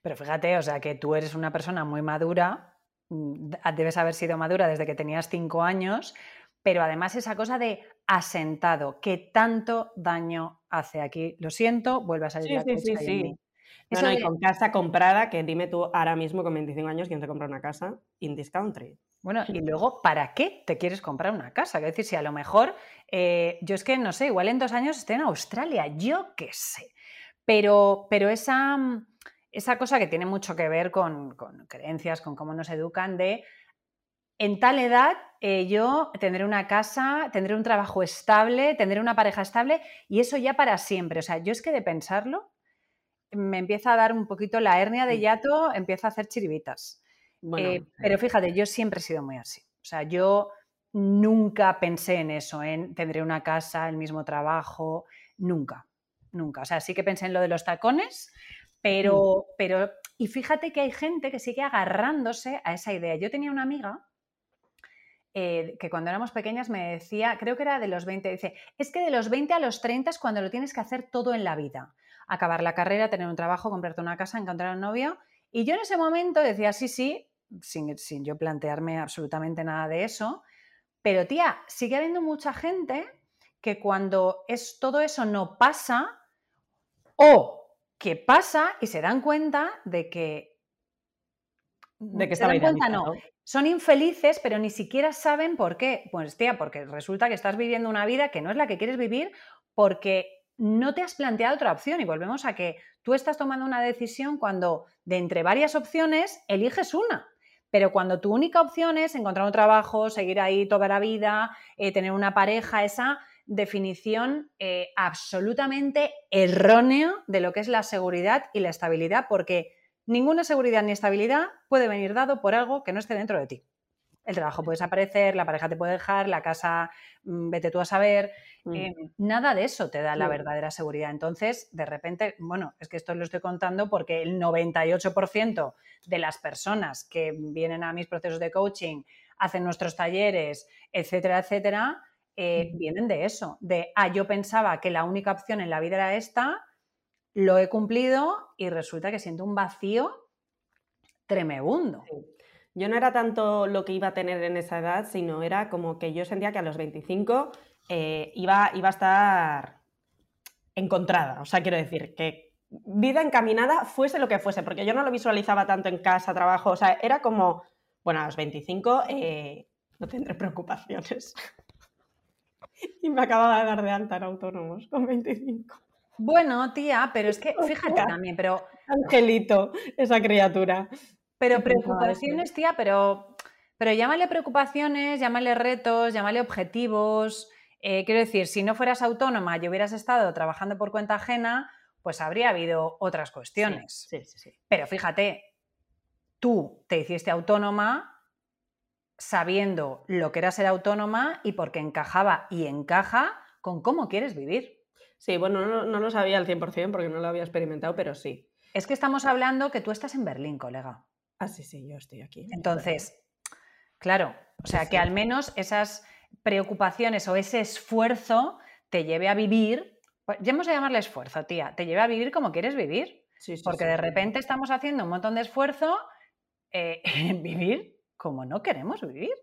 Pero fíjate, o sea, que tú eres una persona muy madura, debes haber sido madura desde que tenías 5 años, pero además esa cosa de asentado, que tanto daño hace aquí. Lo siento, vuelve a salir sí, la sí, sí, sí. No, y con casa comprada, que dime tú ahora mismo con 25 años quién se compra una casa in this country. Bueno, y [laughs] luego, ¿para qué te quieres comprar una casa? Es decir, si a lo mejor, eh, yo es que no sé, igual en dos años estoy en Australia, yo qué sé. Pero, pero esa, esa cosa que tiene mucho que ver con, creencias, con cómo nos educan de en tal edad eh, yo tendré una casa, tendré un trabajo estable, tendré una pareja estable y eso ya para siempre. O sea, yo es que de pensarlo me empieza a dar un poquito la hernia de yato, empieza a hacer chiribitas. Eh, pero fíjate, yo siempre he sido muy así. O sea, yo nunca pensé en eso, en tendré una casa, el mismo trabajo, nunca, nunca. O sea, sí que pensé en lo de los tacones, pero, mm. pero, y fíjate que hay gente que sigue agarrándose a esa idea. Yo tenía una amiga eh, que cuando éramos pequeñas me decía, creo que era de los 20, dice, es que de los 20 a los 30 es cuando lo tienes que hacer todo en la vida acabar la carrera, tener un trabajo, comprarte una casa, encontrar un novio. Y yo en ese momento decía, sí, sí, sin, sin yo plantearme absolutamente nada de eso. Pero tía, sigue habiendo mucha gente que cuando es, todo eso no pasa o que pasa y se dan cuenta de que... De que se dan cuenta, no. Son infelices, pero ni siquiera saben por qué. Pues tía, porque resulta que estás viviendo una vida que no es la que quieres vivir porque no te has planteado otra opción. Y volvemos a que tú estás tomando una decisión cuando de entre varias opciones eliges una. Pero cuando tu única opción es encontrar un trabajo, seguir ahí toda la vida, eh, tener una pareja, esa definición eh, absolutamente errónea de lo que es la seguridad y la estabilidad, porque ninguna seguridad ni estabilidad puede venir dado por algo que no esté dentro de ti. El trabajo puede desaparecer, la pareja te puede dejar, la casa, mm, vete tú a saber. Mm. Eh, nada de eso te da la verdadera seguridad. Entonces, de repente, bueno, es que esto lo estoy contando porque el 98% de las personas que vienen a mis procesos de coaching, hacen nuestros talleres, etcétera, etcétera, eh, vienen de eso, de, ah, yo pensaba que la única opción en la vida era esta, lo he cumplido y resulta que siento un vacío tremebundo. Yo no era tanto lo que iba a tener en esa edad, sino era como que yo sentía que a los 25 eh, iba, iba a estar encontrada. O sea, quiero decir, que vida encaminada fuese lo que fuese, porque yo no lo visualizaba tanto en casa, trabajo, o sea, era como, bueno, a los 25 eh, no tendré preocupaciones. [laughs] y me acababa de dar de alta en autónomos con 25. Bueno, tía, pero es que, [laughs] fíjate también, pero... Angelito, esa criatura. Pero preocupaciones, tía, pero, pero llámale preocupaciones, llámale retos, llámale objetivos. Eh, quiero decir, si no fueras autónoma y hubieras estado trabajando por cuenta ajena, pues habría habido otras cuestiones. Sí, sí, sí, Pero fíjate, tú te hiciste autónoma sabiendo lo que era ser autónoma y porque encajaba y encaja con cómo quieres vivir. Sí, bueno, no, no lo sabía al 100% porque no lo había experimentado, pero sí. Es que estamos hablando que tú estás en Berlín, colega. Ah, sí, sí, yo estoy aquí. Entonces, claro, o sea, que al menos esas preocupaciones o ese esfuerzo te lleve a vivir, pues, ya hemos a llamarle esfuerzo, tía, te lleve a vivir como quieres vivir. Sí, sí, porque de repente estamos haciendo un montón de esfuerzo eh, [laughs] en vivir como no queremos vivir.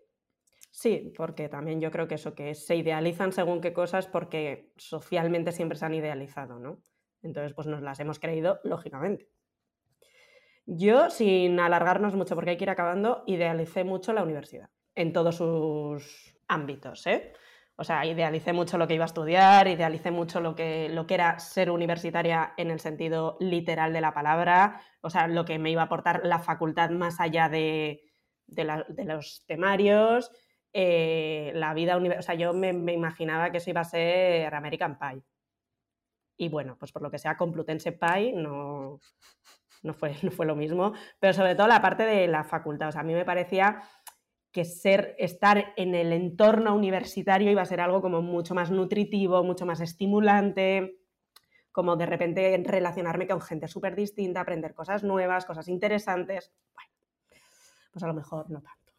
Sí, porque también yo creo que eso, que se idealizan según qué cosas porque socialmente siempre se han idealizado, ¿no? Entonces, pues nos las hemos creído, lógicamente. Yo, sin alargarnos mucho porque hay que ir acabando, idealicé mucho la universidad en todos sus ámbitos. ¿eh? O sea, idealicé mucho lo que iba a estudiar, idealicé mucho lo que, lo que era ser universitaria en el sentido literal de la palabra, o sea, lo que me iba a aportar la facultad más allá de, los temarios, eh, la vida universitaria. O sea, yo me, me, imaginaba que eso iba a ser American Pie. Y bueno, pues por lo que sea, Complutense Pie no, no fue, no fue lo mismo, pero sobre todo la parte de la facultad. O sea, a mí me parecía que ser, estar en el entorno universitario iba a ser algo como mucho más nutritivo, mucho más estimulante, como de repente relacionarme con gente súper distinta, aprender cosas nuevas, cosas interesantes. Bueno, pues a lo mejor no tanto.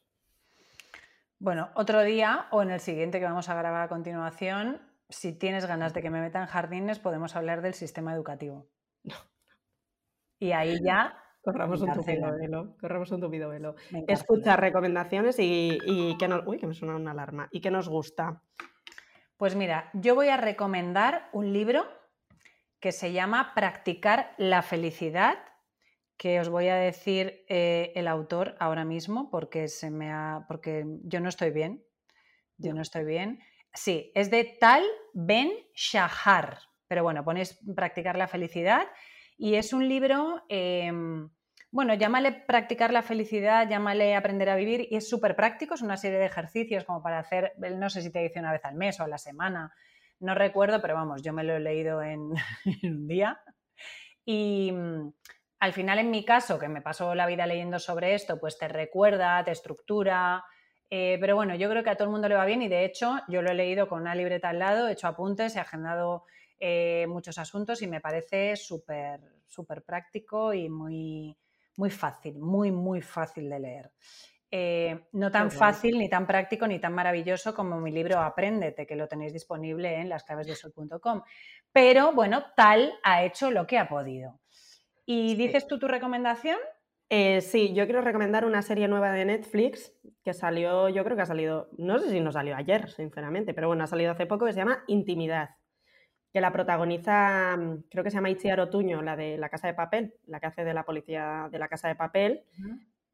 Bueno, otro día o en el siguiente que vamos a grabar a continuación, si tienes ganas de que me meta en jardines, podemos hablar del sistema educativo. No. Y ahí ya... Corramos un tupido velo, corramos un tupido velo. Escucha recomendaciones y, que nos... Uy, que me suena una alarma. ¿Y qué nos gusta? Pues mira, yo voy a recomendar un libro que se llama Practicar la felicidad, que os voy a decir eh, el autor ahora mismo porque, se me ha, porque yo no estoy bien. Yo no estoy bien. Sí, es de Tal Ben Shahar. Pero bueno, ponéis Practicar la felicidad y es un libro, em, bueno, llámale practicar la felicidad, llámale aprender a vivir, y es súper práctico, es una serie de ejercicios como para hacer, no sé si te dice una vez al mes o a la semana, no recuerdo, pero vamos, yo me lo he leído en, [laughs] un día. Y al final, en mi caso, que me paso la vida leyendo sobre esto, pues te recuerda, te estructura. Eh, pero bueno, yo creo que a todo el mundo le va bien y de hecho yo lo he leído con una libreta al lado, he hecho apuntes, he agendado eh, muchos asuntos y me parece súper, súper práctico y muy, muy fácil, muy, muy fácil de leer. Eh, no tan fácil, ni tan práctico, ni tan maravilloso como mi libro Apréndete, que lo tenéis disponible en lasclavesdesol.com. Pero bueno, tal ha hecho lo que ha podido. ¿Y dices tú tu recomendación? Eh, sí, yo quiero recomendar una serie nueva de Netflix que salió, yo creo que ha salido, no sé si no salió ayer, sinceramente, pero bueno, ha salido hace poco que se llama Intimidad, que la protagoniza, mm, creo que se llama Itziar Otuño, la de La Casa de Papel, la que hace de la policía de La Casa de Papel,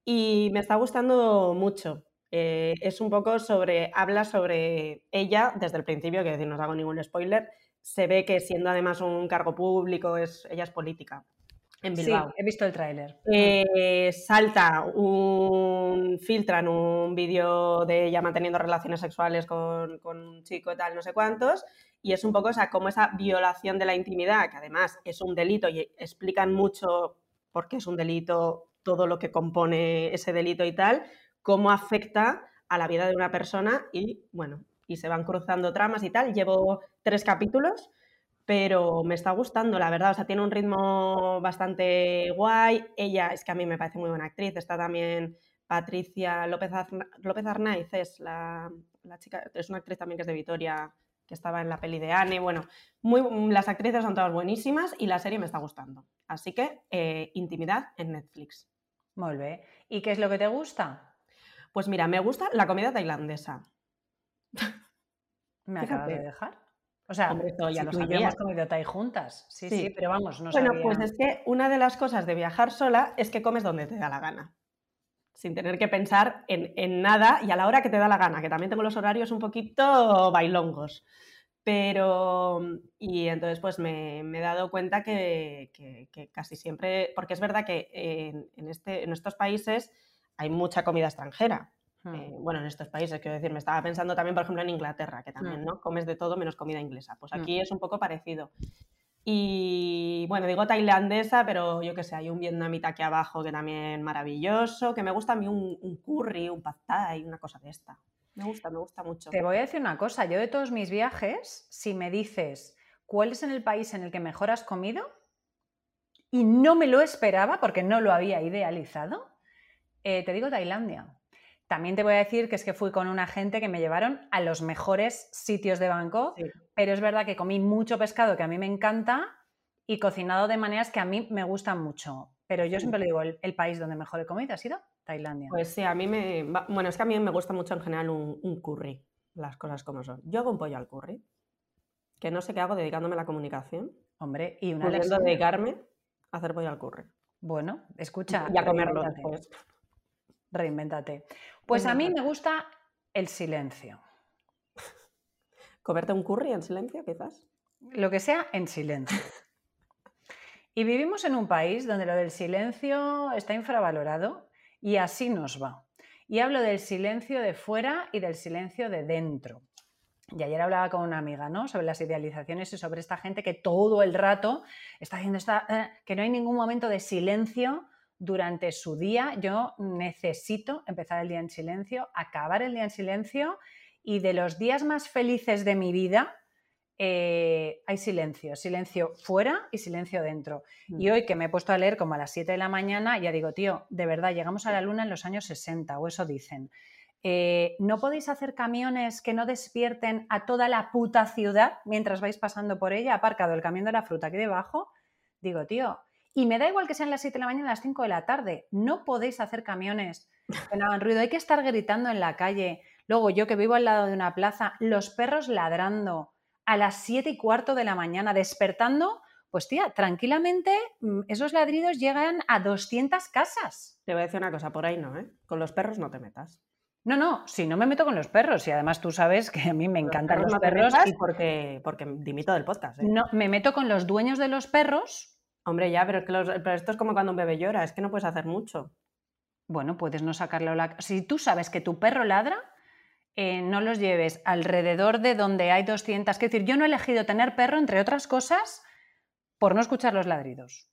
y me está gustando mucho. Eh, es un poco sobre, habla sobre ella desde el principio, que decir, no os hago ningún spoiler, se ve que siendo además un cargo público, es, ella es política en Bilbao. Sí, he visto el tráiler. Eh, salta un. filtran un vídeo de ella manteniendo relaciones sexuales con, un chico y tal, no sé cuántos. Y es un poco o como esa violación de la intimidad, que además es un delito y explican mucho por qué es un delito, todo lo que compone ese delito y tal, cómo afecta a la vida de una persona y, bueno, y se van cruzando tramas y tal. Llevo tres capítulos pero me está gustando, la verdad. O sea, tiene un ritmo bastante guay. Ella es que a mí me parece muy buena actriz. Está también Patricia López, López Arnaiz, es la, chica, es una actriz también que es de Vitoria, que estaba en la peli de Anne. Bueno, muy, las actrices son todas buenísimas y la serie me está gustando. Así que, eh, intimidad en Netflix. Muy bien. ¿Y qué es lo que te gusta? Pues mira, me gusta la comida tailandesa. [laughs] Me acabas de dejar. O sea, ya tú y yo hemos comido juntas. Sí, sí, pero vamos, no Bueno, pues es que una de las cosas de viajar sola es que comes donde te da la gana. Sin tener que pensar en, nada y a la hora que te da la gana, que también tengo los horarios un poquito bailongos. Pero, y entonces pues me, he dado cuenta que, casi siempre, porque es verdad que en, este, en estos países hay mucha comida extranjera. Eh, bueno, en estos países, quiero decir, me estaba pensando también, por ejemplo, en Inglaterra, que también, hmm. ¿no? Comes de todo menos comida inglesa. Pues hmm. aquí es un poco parecido. Y bueno, digo tailandesa, pero yo qué sé, hay un vietnamita aquí abajo que también maravilloso, que me gusta a mí un, curry, un pad thai, una cosa de esta. Me gusta, me gusta mucho. Te voy a decir una cosa, yo de todos mis viajes, si me dices cuál es en el país en el que mejor has comido, y no me lo esperaba porque no lo había idealizado, eh, te digo Tailandia. También te voy a decir que es que fui con una gente que me llevaron a los mejores sitios de Bangkok, pero es verdad que comí mucho pescado que a mí me encanta y cocinado de maneras que a mí me gustan mucho. Pero yo siempre le digo, el, país donde mejor he comido ha sido Tailandia. Pues sí, a mí me... Bueno, es que a mí me gusta mucho en general un, curry, las cosas como son. Yo hago un pollo al curry, que no sé qué hago dedicándome a la comunicación. Hombre, y una Pudiendo dedicarme a hacer pollo al curry. Bueno, escucha. Y a comerlo después. Reinvéntate. Pues a mí me gusta el silencio. [laughs] ¿Comerte un curry en silencio, quizás? Lo que sea en silencio. Y vivimos en un país donde lo del silencio está infravalorado y así nos va. Y hablo del silencio de fuera y del silencio de dentro. Y ayer hablaba con una amiga, ¿no? Sobre las idealizaciones y sobre esta gente que todo el rato está haciendo esta, eh, que no hay ningún momento de silencio durante su día yo necesito empezar el día en silencio, acabar el día en silencio y de los días más felices de mi vida eh, hay silencio, silencio fuera y silencio dentro. Y mm. hoy que me he puesto a leer como a las 7 de la mañana, ya digo, tío, de verdad, llegamos a la luna en los años 60 o eso dicen. Eh, ¿No podéis hacer camiones que no despierten a toda la puta ciudad mientras vais pasando por ella? Aparcado el camión de la fruta aquí debajo. Digo, tío, y me da igual que sean las 7 de la mañana, las 5 de la tarde. No podéis hacer camiones que no hagan ruido. Hay que estar gritando en la calle. Luego, yo que vivo al lado de una plaza, los perros ladrando a las 7 y cuarto de la mañana, despertando. Pues tía, tranquilamente mm, esos ladridos llegan a 200 casas. Te voy a decir una cosa, por ahí no, ¿eh? Con los perros no te metas. No, no, si no me meto con los perros y además tú sabes que a mí me encantan los perros. y porque, porque dimito del podcast. ¿eh? No, me meto con los dueños de los perros Hombre, ya, pero, esto es como cuando un bebé llora, es que no puedes hacer mucho. Bueno, puedes no sacarlo. La... Si tú sabes que tu perro ladra, eh, no los lleves alrededor de donde hay 200. Es decir, yo no he elegido tener perro, entre otras cosas, por no escuchar los ladridos.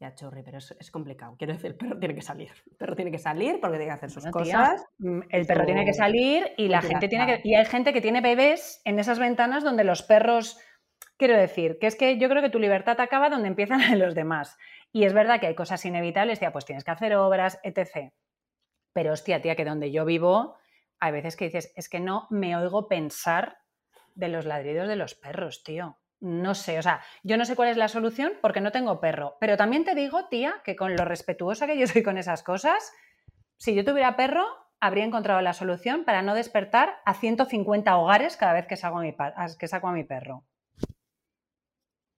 Ya, chorri, pero es, complicado. Quiero decir, el perro tiene que salir. El perro tiene que salir porque tiene que hacer sus cosas. Mm, el perro tiene que salir y la gente tiene que. Y hay gente que tiene bebés en esas ventanas donde los perros Quiero decir, que es que yo creo que tu libertad acaba donde empiezan [laughs] los demás. Y es verdad que hay cosas inevitables, tía, pues tienes que hacer obras, etc. Pero hostia, tía, que donde yo vivo, hay veces que dices, es que no me oigo pensar de los ladridos de los perros, tío. no sé, o sea, yo no sé cuál es la solución porque no tengo perro. Pero también te digo, tía, que con lo respetuosa que yo soy con esas cosas, si yo tuviera perro, habría encontrado la solución para no despertar a 150 hogares cada vez que saco a mi, que saco a mi perro.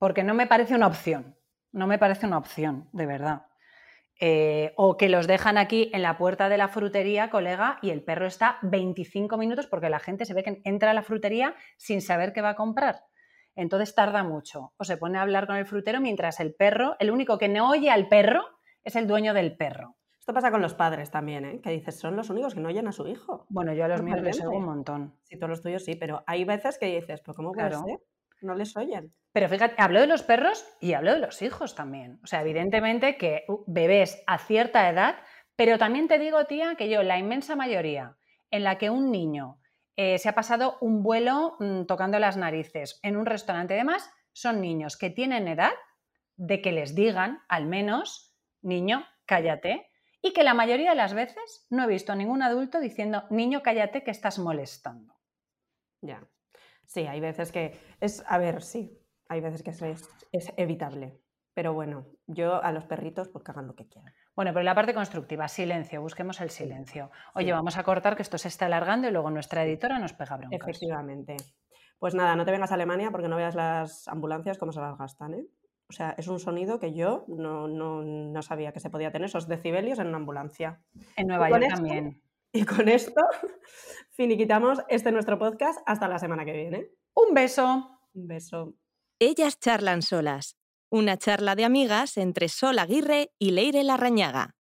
Porque no me parece una opción. No me parece una opción, de verdad. Eh, o que los dejan aquí en la puerta de la frutería, colega, y el perro está 25 minutos porque la gente se ve que entra a la frutería sin saber qué va a comprar. Entonces tarda mucho. O se pone a hablar con el frutero mientras el perro, el único que no oye al perro es el dueño del perro. Esto pasa con los padres también, ¿eh? que dices, son los únicos que no oyen a su hijo. Bueno, yo a los míos les oigo un montón. Sí, todos los tuyos sí, pero hay veces que dices, ¿pero cómo puede ser? No les oyen. Pero fíjate, hablo de los perros y hablo de los hijos también. O sea, evidentemente que uh, bebés a cierta edad, pero también te digo, tía, que yo, la inmensa mayoría en la que un niño eh, se ha pasado un vuelo mm, tocando las narices en un restaurante y demás, son niños que tienen edad de que les digan, al menos, niño, cállate, y que la mayoría de las veces no he visto a ningún adulto diciendo, niño, cállate, que estás molestando. Ya. Sí, hay veces que es, a ver, sí, hay veces que es, es evitable. Pero bueno, yo a los perritos pues que hagan lo que quieran. Bueno, pero la parte constructiva, silencio, busquemos el silencio. Oye, vamos a cortar que esto se está alargando y luego nuestra editora nos pega broncas. Efectivamente. Pues nada, no te vengas a Alemania porque no veas las ambulancias cómo se las gastan, ¿eh? O sea, es un sonido que yo no, sabía que se podía tener, esos decibelios en una ambulancia. En Nueva York también. [laughs] Y con esto [laughs] finiquitamos este nuestro podcast hasta la semana que viene. Un beso. Un beso. Ellas charlan solas una charla de amigas entre Sol Aguirre y Leire Larrañaga.